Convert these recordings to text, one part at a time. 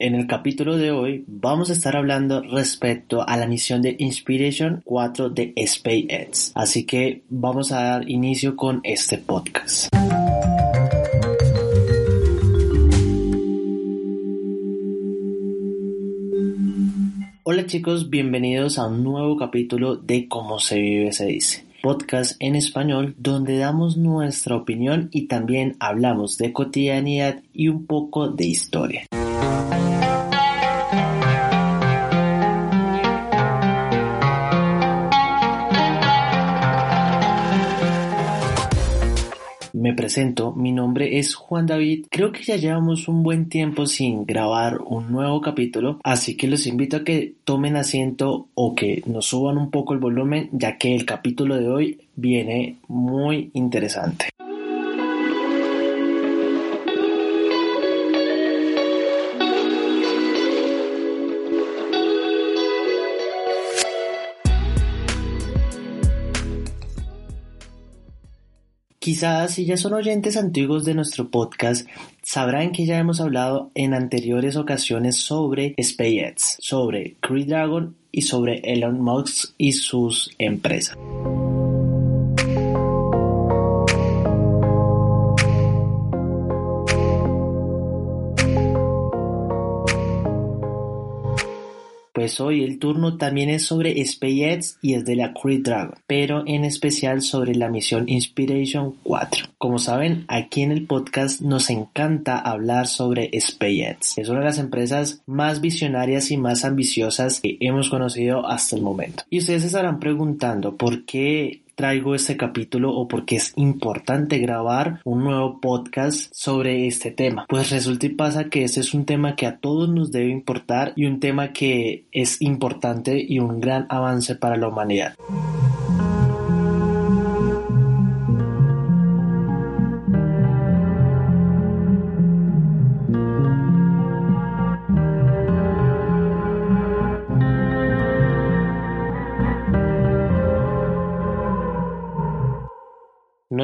En el capítulo de hoy vamos a estar hablando respecto a la misión de Inspiration 4 de SpaceX. Así que vamos a dar inicio con este podcast. Hola chicos, bienvenidos a un nuevo capítulo de Cómo se vive se dice podcast en español donde damos nuestra opinión y también hablamos de cotidianidad y un poco de historia. Me presento, mi nombre es Juan David. Creo que ya llevamos un buen tiempo sin grabar un nuevo capítulo, así que los invito a que tomen asiento o que nos suban un poco el volumen, ya que el capítulo de hoy viene muy interesante. Quizás si ya son oyentes antiguos de nuestro podcast, sabrán que ya hemos hablado en anteriores ocasiones sobre SpaceX, sobre Crew Dragon y sobre Elon Musk y sus empresas. Hoy el turno también es sobre SpaceX y es de la Crew Dragon, pero en especial sobre la misión Inspiration 4. Como saben, aquí en el podcast nos encanta hablar sobre SpaceX. Es una de las empresas más visionarias y más ambiciosas que hemos conocido hasta el momento. Y ustedes se estarán preguntando por qué traigo este capítulo o porque es importante grabar un nuevo podcast sobre este tema. Pues resulta y pasa que este es un tema que a todos nos debe importar y un tema que es importante y un gran avance para la humanidad.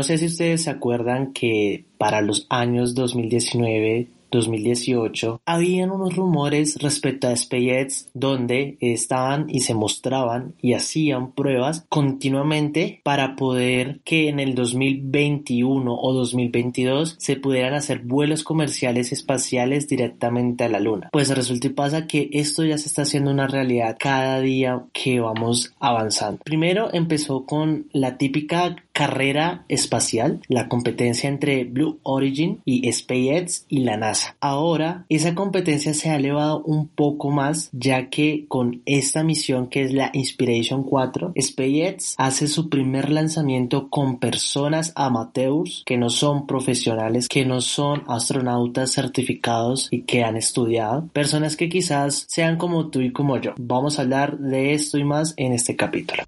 Sé si ustedes se acuerdan que para los años 2019 2018, habían unos rumores respecto a SpaceX donde estaban y se mostraban y hacían pruebas continuamente para poder que en el 2021 o 2022 se pudieran hacer vuelos comerciales espaciales directamente a la Luna. Pues resulta y pasa que esto ya se está haciendo una realidad cada día que vamos avanzando. Primero empezó con la típica carrera espacial, la competencia entre Blue Origin y SpaceX y la NASA. Ahora esa competencia se ha elevado un poco más ya que con esta misión que es la Inspiration 4, SpaceX hace su primer lanzamiento con personas amateurs que no son profesionales, que no son astronautas certificados y que han estudiado, personas que quizás sean como tú y como yo. Vamos a hablar de esto y más en este capítulo.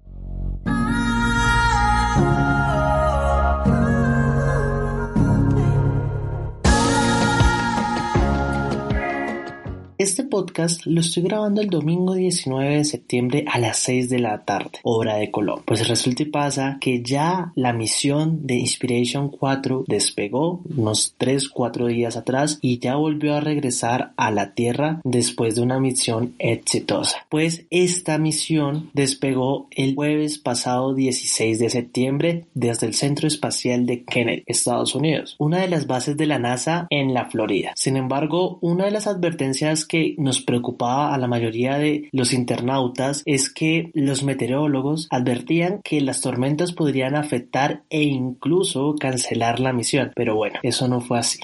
Este podcast lo estoy grabando el domingo 19 de septiembre a las 6 de la tarde, hora de Colombia. Pues resulta y pasa que ya la misión de Inspiration 4 despegó unos 3-4 días atrás y ya volvió a regresar a la Tierra después de una misión exitosa. Pues esta misión despegó el jueves pasado 16 de septiembre desde el Centro Espacial de Kennedy, Estados Unidos, una de las bases de la NASA en la Florida. Sin embargo, una de las advertencias que nos preocupaba a la mayoría de los internautas es que los meteorólogos advertían que las tormentas podrían afectar e incluso cancelar la misión. Pero bueno, eso no fue así.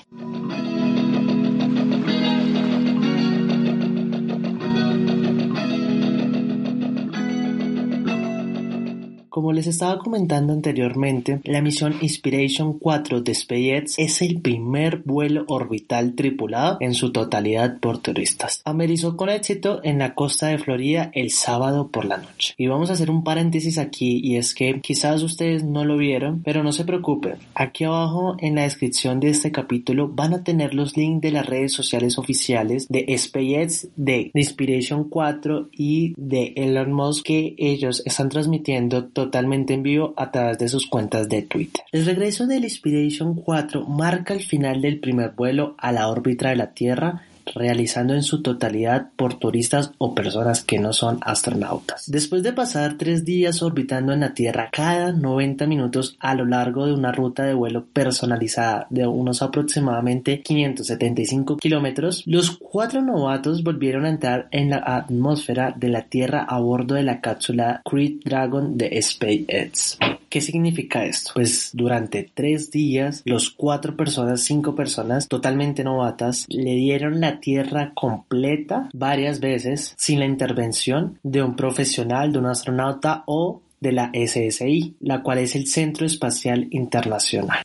Como les estaba comentando anteriormente, la misión Inspiration 4 de SpaceX es el primer vuelo orbital tripulado en su totalidad por turistas. Amerizó con éxito en la costa de Florida el sábado por la noche. Y vamos a hacer un paréntesis aquí y es que quizás ustedes no lo vieron, pero no se preocupen. Aquí abajo en la descripción de este capítulo van a tener los links de las redes sociales oficiales de SpaceX, de Inspiration 4 y de Elon Musk que ellos están transmitiendo totalmente en vivo a través de sus cuentas de Twitter. El regreso del Inspiration 4 marca el final del primer vuelo a la órbita de la Tierra realizando en su totalidad por turistas o personas que no son astronautas. Después de pasar tres días orbitando en la Tierra cada 90 minutos a lo largo de una ruta de vuelo personalizada de unos aproximadamente 575 kilómetros, los cuatro novatos volvieron a entrar en la atmósfera de la Tierra a bordo de la cápsula Crew Dragon de SpaceX. ¿Qué significa esto? Pues durante tres días, los cuatro personas, cinco personas totalmente novatas, le dieron la tierra completa varias veces sin la intervención de un profesional, de un astronauta o de la SSI, la cual es el Centro Espacial Internacional.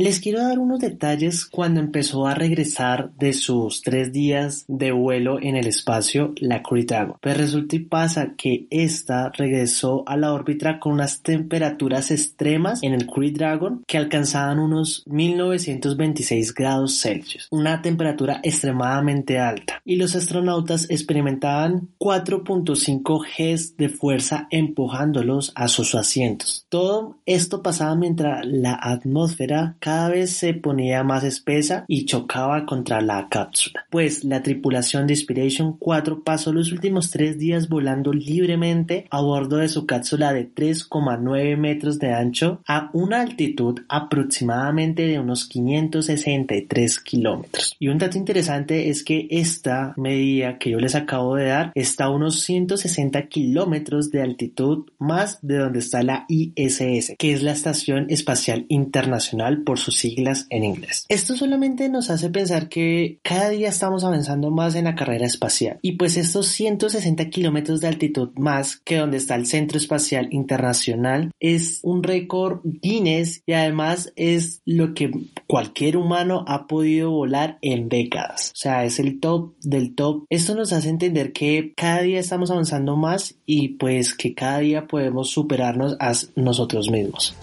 Les quiero dar unos detalles cuando empezó a regresar de sus tres días de vuelo en el espacio la Crew Dragon. Pues resulta y pasa que esta regresó a la órbita con unas temperaturas extremas en el Crew Dragon que alcanzaban unos 1926 grados Celsius, una temperatura extremadamente alta. Y los astronautas experimentaban 4.5 Gs de fuerza empujándolos a sus asientos. Todo esto pasaba mientras la atmósfera cada vez se ponía más espesa y chocaba contra la cápsula, pues la tripulación de Inspiration 4 pasó los últimos tres días volando libremente a bordo de su cápsula de 3,9 metros de ancho a una altitud aproximadamente de unos 563 kilómetros. Y un dato interesante es que esta medida que yo les acabo de dar está a unos 160 kilómetros de altitud más de donde está la ISS, que es la Estación Espacial Internacional por sus siglas en inglés. Esto solamente nos hace pensar que cada día estamos avanzando más en la carrera espacial y pues estos 160 kilómetros de altitud más que donde está el Centro Espacial Internacional es un récord Guinness y además es lo que cualquier humano ha podido volar en décadas. O sea, es el top del top. Esto nos hace entender que cada día estamos avanzando más y pues que cada día podemos superarnos a nosotros mismos.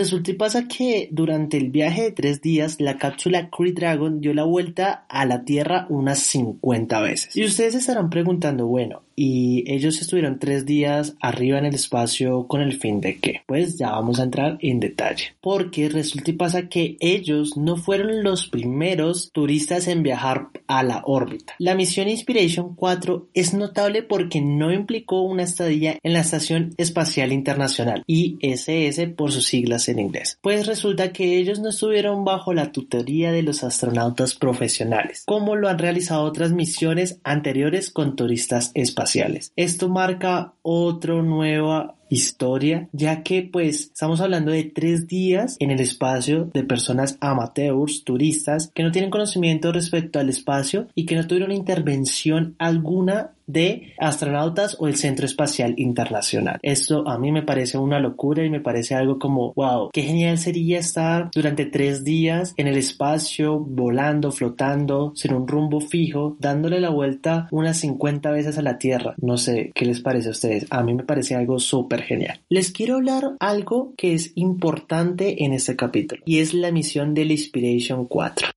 Resulta y pasa que durante el viaje de tres días la cápsula Crew Dragon dio la vuelta a la Tierra unas 50 veces. Y ustedes estarán preguntando, bueno, y ellos estuvieron tres días arriba en el espacio con el fin de qué? Pues ya vamos a entrar en detalle. Porque resulta y pasa que ellos no fueron los primeros turistas en viajar a la órbita. La misión Inspiration 4 es notable porque no implicó una estadía en la Estación Espacial Internacional, ISS por sus siglas en inglés. Pues resulta que ellos no estuvieron bajo la tutoría de los astronautas profesionales, como lo han realizado otras misiones anteriores con turistas espaciales. Esto marca otra nueva historia, ya que pues estamos hablando de tres días en el espacio de personas amateurs, turistas, que no tienen conocimiento respecto al espacio y que no tuvieron intervención alguna de astronautas o el Centro Espacial Internacional. Esto a mí me parece una locura y me parece algo como, wow, qué genial sería estar durante tres días en el espacio, volando, flotando, sin un rumbo fijo, dándole la vuelta unas 50 veces a la Tierra. No sé, ¿qué les parece a ustedes? A mí me parece algo súper genial. Les quiero hablar algo que es importante en este capítulo y es la misión del Inspiration 4.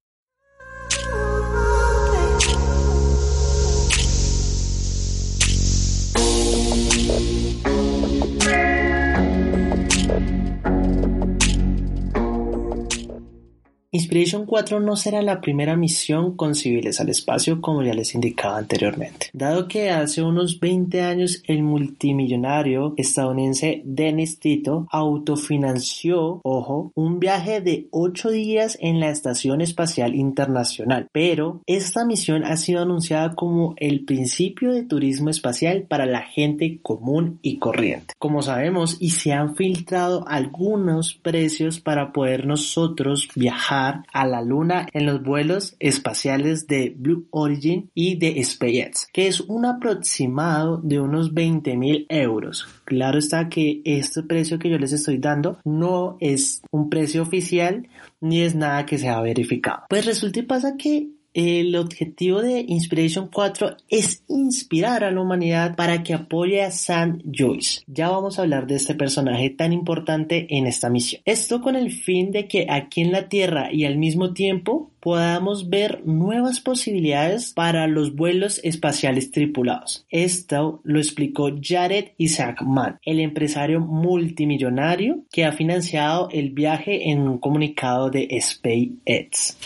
Inspiration 4 no será la primera misión con civiles al espacio como ya les indicaba anteriormente, dado que hace unos 20 años el multimillonario estadounidense Dennis Tito autofinanció, ojo, un viaje de 8 días en la Estación Espacial Internacional, pero esta misión ha sido anunciada como el principio de turismo espacial para la gente común y corriente. Como sabemos, y se han filtrado algunos precios para poder nosotros viajar a la Luna en los vuelos espaciales de Blue Origin y de SpaceX, que es un aproximado de unos 20 mil euros. Claro está que este precio que yo les estoy dando no es un precio oficial ni es nada que se ha verificado. Pues resulta y pasa que el objetivo de Inspiration 4 es inspirar a la humanidad para que apoye a Sam Joyce. Ya vamos a hablar de este personaje tan importante en esta misión. Esto con el fin de que aquí en la Tierra y al mismo tiempo podamos ver nuevas posibilidades para los vuelos espaciales tripulados. Esto lo explicó Jared Isaacman, el empresario multimillonario que ha financiado el viaje en un comunicado de SpaceX.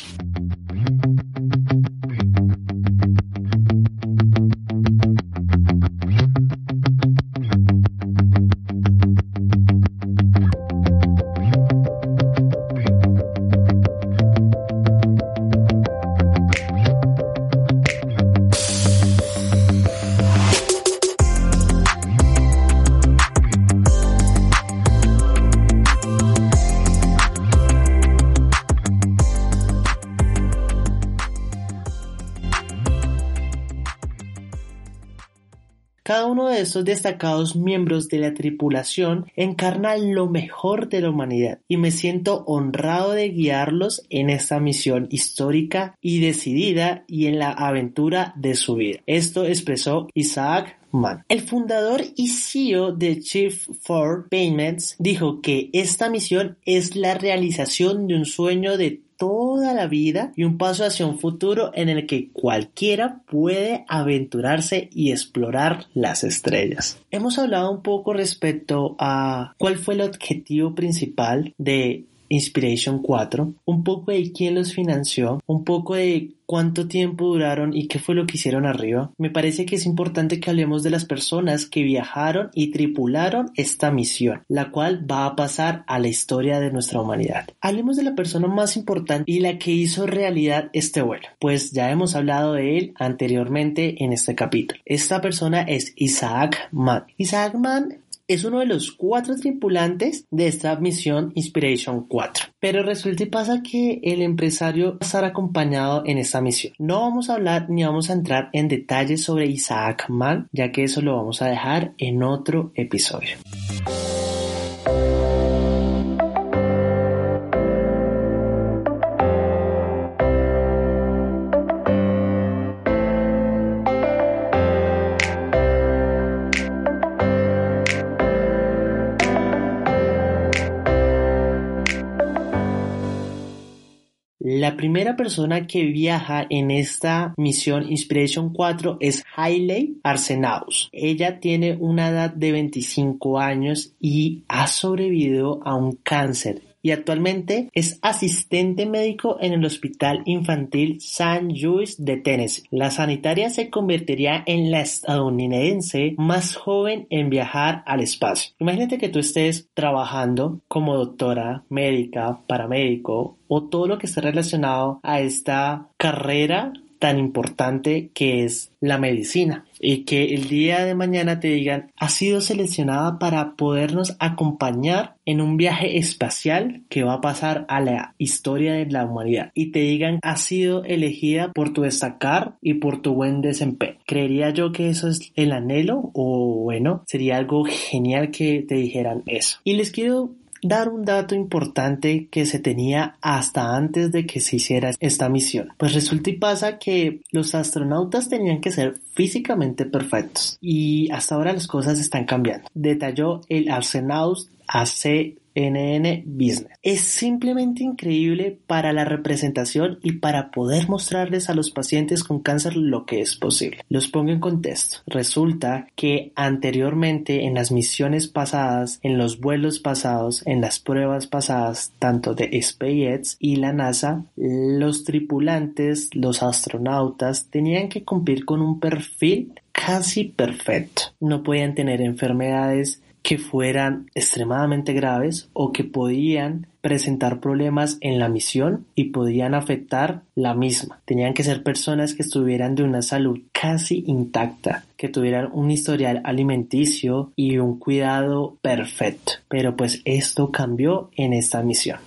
Estos destacados miembros de la tripulación encarna lo mejor de la humanidad y me siento honrado de guiarlos en esta misión histórica y decidida y en la aventura de su vida. Esto expresó Isaac Mann. El fundador y CEO de Chief for Payments dijo que esta misión es la realización de un sueño de toda la vida y un paso hacia un futuro en el que cualquiera puede aventurarse y explorar las estrellas. Hemos hablado un poco respecto a cuál fue el objetivo principal de Inspiration 4, un poco de quién los financió, un poco de cuánto tiempo duraron y qué fue lo que hicieron arriba. Me parece que es importante que hablemos de las personas que viajaron y tripularon esta misión, la cual va a pasar a la historia de nuestra humanidad. Hablemos de la persona más importante y la que hizo realidad este vuelo, pues ya hemos hablado de él anteriormente en este capítulo. Esta persona es Isaac Mann. Isaac Mann es uno de los cuatro tripulantes de esta misión Inspiration 4. Pero resulta y pasa que el empresario va a estar acompañado en esta misión. No vamos a hablar ni vamos a entrar en detalles sobre Isaac Mann, ya que eso lo vamos a dejar en otro episodio. La primera persona que viaja en esta misión Inspiration 4 es Hailey Arsenaus. Ella tiene una edad de 25 años y ha sobrevivido a un cáncer y actualmente es asistente médico en el Hospital Infantil St. Louis de Tennessee. La sanitaria se convertiría en la estadounidense más joven en viajar al espacio. Imagínate que tú estés trabajando como doctora, médica, paramédico o todo lo que esté relacionado a esta carrera tan importante que es la medicina y que el día de mañana te digan ha sido seleccionada para podernos acompañar en un viaje espacial que va a pasar a la historia de la humanidad y te digan ha sido elegida por tu destacar y por tu buen desempeño. Creería yo que eso es el anhelo o bueno, sería algo genial que te dijeran eso. Y les quiero dar un dato importante que se tenía hasta antes de que se hiciera esta misión. Pues resulta y pasa que los astronautas tenían que ser físicamente perfectos y hasta ahora las cosas están cambiando. Detalló el Arsenaus AC NN Business. Es simplemente increíble para la representación y para poder mostrarles a los pacientes con cáncer lo que es posible. Los pongo en contexto. Resulta que anteriormente en las misiones pasadas, en los vuelos pasados, en las pruebas pasadas, tanto de SpaceX y la NASA, los tripulantes, los astronautas, tenían que cumplir con un perfil casi perfecto. No podían tener enfermedades que fueran extremadamente graves o que podían presentar problemas en la misión y podían afectar la misma. Tenían que ser personas que estuvieran de una salud casi intacta, que tuvieran un historial alimenticio y un cuidado perfecto. Pero pues esto cambió en esta misión.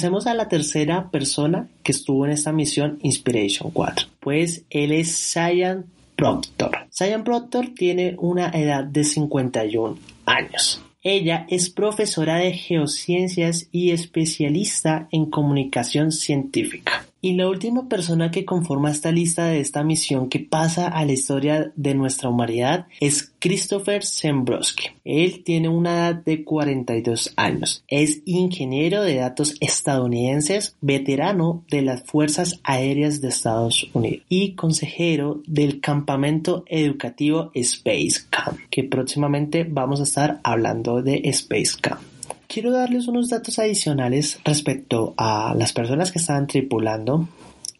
Pasemos a la tercera persona que estuvo en esta misión Inspiration 4. Pues él es Cyan Proctor. Cyan Proctor tiene una edad de 51 años. Ella es profesora de geociencias y especialista en comunicación científica. Y la última persona que conforma esta lista de esta misión que pasa a la historia de nuestra humanidad es Christopher Zembrowski. Él tiene una edad de 42 años. Es ingeniero de datos estadounidenses, veterano de las Fuerzas Aéreas de Estados Unidos y consejero del campamento educativo Space Camp, que próximamente vamos a estar hablando de Space Camp quiero darles unos datos adicionales respecto a las personas que estaban tripulando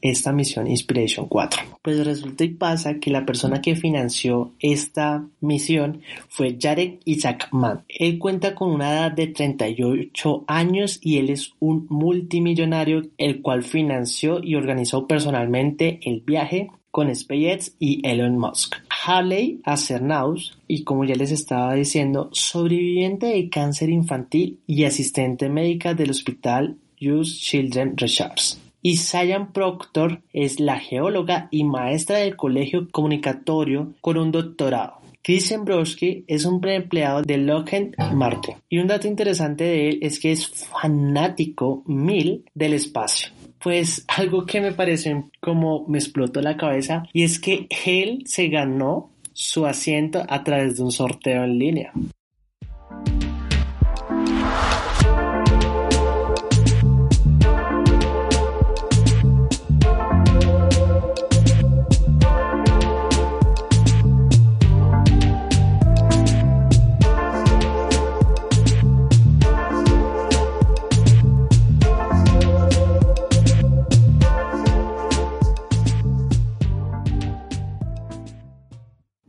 esta misión Inspiration 4. Pues resulta y pasa que la persona que financió esta misión fue Jarek Isaacman. Él cuenta con una edad de 38 años y él es un multimillonario el cual financió y organizó personalmente el viaje con SpaceX y Elon Musk. Harley Acernaus, y como ya les estaba diciendo, sobreviviente de cáncer infantil y asistente médica del hospital Youth Children Research. Y Cyan Proctor es la geóloga y maestra del colegio comunicatorio con un doctorado. Chris Broski es un preempleado de Lockheed Martin. Y un dato interesante de él es que es fanático mil del espacio pues algo que me pareció como me explotó la cabeza y es que él se ganó su asiento a través de un sorteo en línea.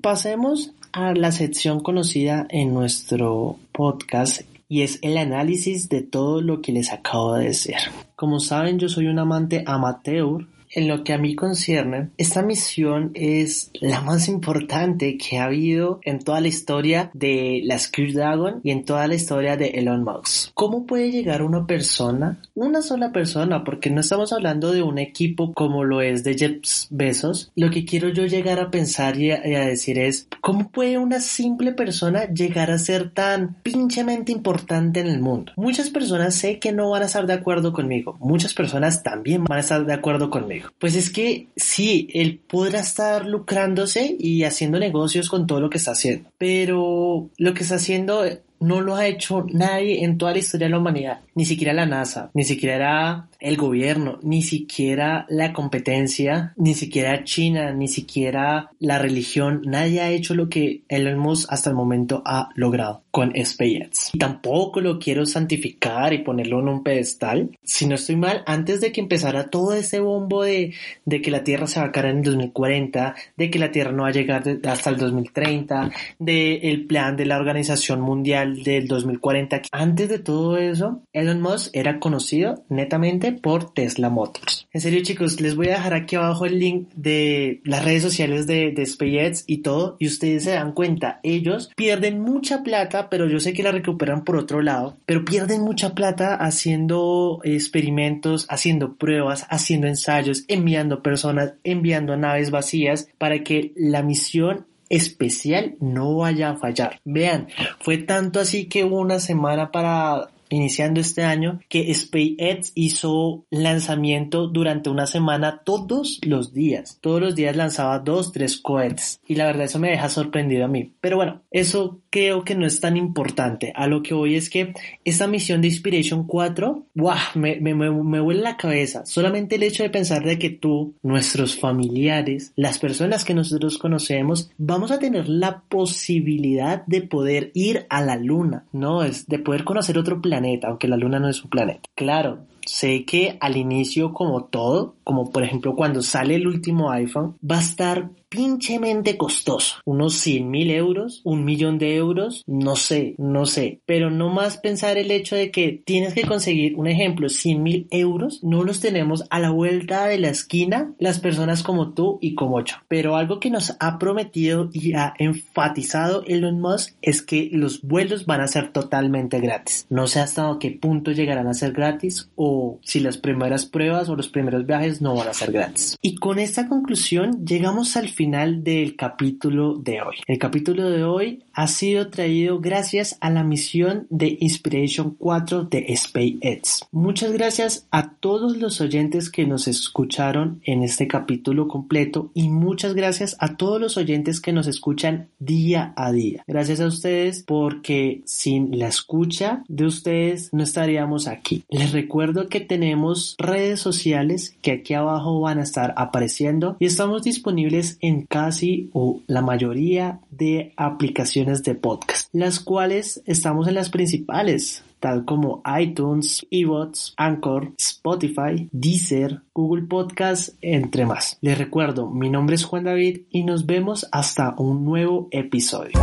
Pasemos a la sección conocida en nuestro podcast y es el análisis de todo lo que les acabo de decir. Como saben, yo soy un amante amateur en lo que a mí concierne, esta misión es la más importante que ha habido en toda la historia de la Crew Dragon y en toda la historia de Elon Musk. ¿Cómo puede llegar una persona, una sola persona, porque no estamos hablando de un equipo como lo es de Jeff Bezos? Lo que quiero yo llegar a pensar y a, y a decir es, ¿cómo puede una simple persona llegar a ser tan pinchemente importante en el mundo? Muchas personas sé que no van a estar de acuerdo conmigo, muchas personas también van a estar de acuerdo conmigo. Pues es que sí, él podrá estar lucrándose y haciendo negocios con todo lo que está haciendo, pero lo que está haciendo no lo ha hecho nadie en toda la historia de la humanidad, ni siquiera la NASA, ni siquiera el gobierno, ni siquiera la competencia, ni siquiera China, ni siquiera la religión, nadie ha hecho lo que Elon Musk hasta el momento ha logrado con SpaceX. Tampoco lo quiero santificar y ponerlo en un pedestal. Si no estoy mal, antes de que empezara todo ese bombo de, de que la Tierra se va a caer en el 2040, de que la Tierra no va a llegar hasta el 2030, de el plan de la Organización Mundial del 2040, antes de todo eso, Elon Musk era conocido netamente por Tesla Motors. En serio chicos, les voy a dejar aquí abajo el link de las redes sociales de, de SpaceX y todo y ustedes se dan cuenta, ellos pierden mucha plata, pero yo sé que la recuperan por otro lado, pero pierden mucha plata haciendo experimentos, haciendo pruebas, haciendo ensayos, enviando personas, enviando naves vacías para que la misión especial no vaya a fallar. Vean, fue tanto así que hubo una semana para iniciando este año que SpaceX hizo lanzamiento durante una semana todos los días. Todos los días lanzaba dos, tres cohetes. Y la verdad eso me deja sorprendido a mí. Pero bueno, eso creo que no es tan importante. A lo que voy es que esta misión de Inspiration 4, ¡guau! Me, me, me, me huele la cabeza. Solamente el hecho de pensar de que tú, nuestros familiares, las personas que nosotros conocemos, vamos a tener la posibilidad de poder ir a la luna, ¿no? Es de poder conocer otro planeta aunque la luna no es un planeta. Claro, sé que al inicio como todo, como por ejemplo cuando sale el último iPhone, va a estar pinchemente costoso. Unos 100 mil euros, un millón de euros, no sé, no sé. Pero no más pensar el hecho de que tienes que conseguir, un ejemplo, 100 mil euros, no los tenemos a la vuelta de la esquina las personas como tú y como yo. Pero algo que nos ha prometido y ha enfatizado Elon Musk es que los vuelos van a ser totalmente gratis. No sé hasta qué punto llegarán a ser gratis o si las primeras pruebas o los primeros viajes no van a ser gratis. Y con esta conclusión llegamos al final del capítulo de hoy. El capítulo de hoy ha sido traído gracias a la misión de Inspiration 4 de SpaceX. Muchas gracias a todos los oyentes que nos escucharon en este capítulo completo y muchas gracias a todos los oyentes que nos escuchan día a día. Gracias a ustedes porque sin la escucha de ustedes no estaríamos aquí. Les recuerdo que tenemos redes sociales que aquí abajo van a estar apareciendo y estamos disponibles en casi o la mayoría de aplicaciones de podcast, las cuales estamos en las principales tal como iTunes, eBots, Anchor, Spotify, Deezer, Google Podcast, entre más. Les recuerdo, mi nombre es Juan David y nos vemos hasta un nuevo episodio.